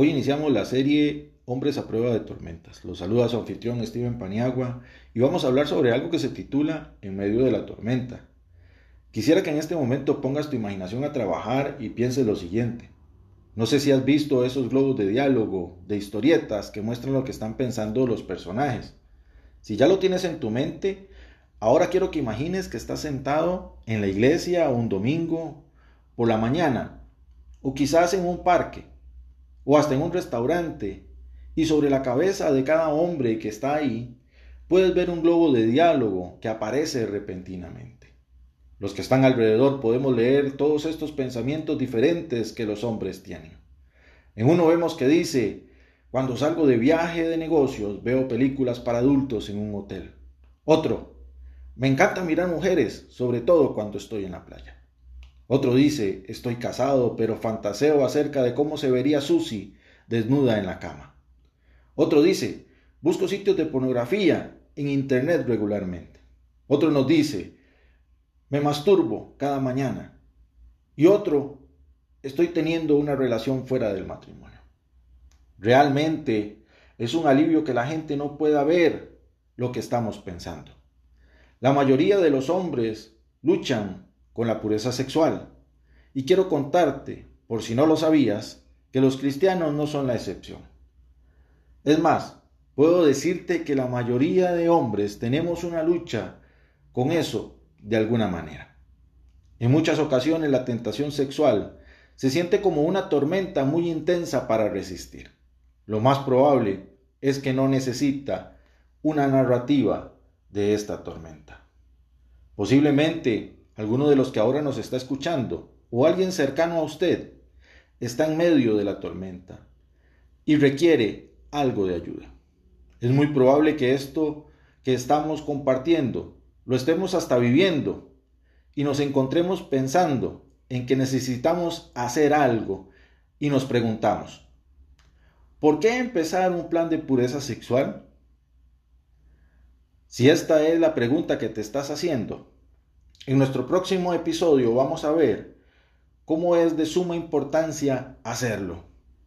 Hoy iniciamos la serie Hombres a prueba de tormentas. Los saluda su anfitrión Steven Paniagua y vamos a hablar sobre algo que se titula En medio de la tormenta. Quisiera que en este momento pongas tu imaginación a trabajar y pienses lo siguiente. No sé si has visto esos globos de diálogo, de historietas que muestran lo que están pensando los personajes. Si ya lo tienes en tu mente, ahora quiero que imagines que estás sentado en la iglesia un domingo por la mañana o quizás en un parque o hasta en un restaurante, y sobre la cabeza de cada hombre que está ahí, puedes ver un globo de diálogo que aparece repentinamente. Los que están alrededor podemos leer todos estos pensamientos diferentes que los hombres tienen. En uno vemos que dice, cuando salgo de viaje de negocios veo películas para adultos en un hotel. Otro, me encanta mirar mujeres, sobre todo cuando estoy en la playa. Otro dice, estoy casado, pero fantaseo acerca de cómo se vería Susie desnuda en la cama. Otro dice, busco sitios de pornografía en Internet regularmente. Otro nos dice, me masturbo cada mañana. Y otro, estoy teniendo una relación fuera del matrimonio. Realmente es un alivio que la gente no pueda ver lo que estamos pensando. La mayoría de los hombres luchan con la pureza sexual. Y quiero contarte, por si no lo sabías, que los cristianos no son la excepción. Es más, puedo decirte que la mayoría de hombres tenemos una lucha con eso de alguna manera. En muchas ocasiones la tentación sexual se siente como una tormenta muy intensa para resistir. Lo más probable es que no necesita una narrativa de esta tormenta. Posiblemente alguno de los que ahora nos está escuchando o alguien cercano a usted está en medio de la tormenta y requiere algo de ayuda. Es muy probable que esto que estamos compartiendo lo estemos hasta viviendo y nos encontremos pensando en que necesitamos hacer algo y nos preguntamos, ¿por qué empezar un plan de pureza sexual? Si esta es la pregunta que te estás haciendo, en nuestro próximo episodio vamos a ver cómo es de suma importancia hacerlo.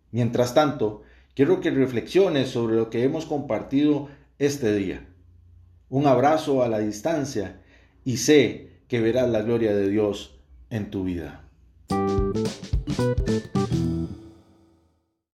Mientras tanto, quiero que reflexiones sobre lo que hemos compartido este día. Un abrazo a la distancia y sé que verás la gloria de Dios en tu vida.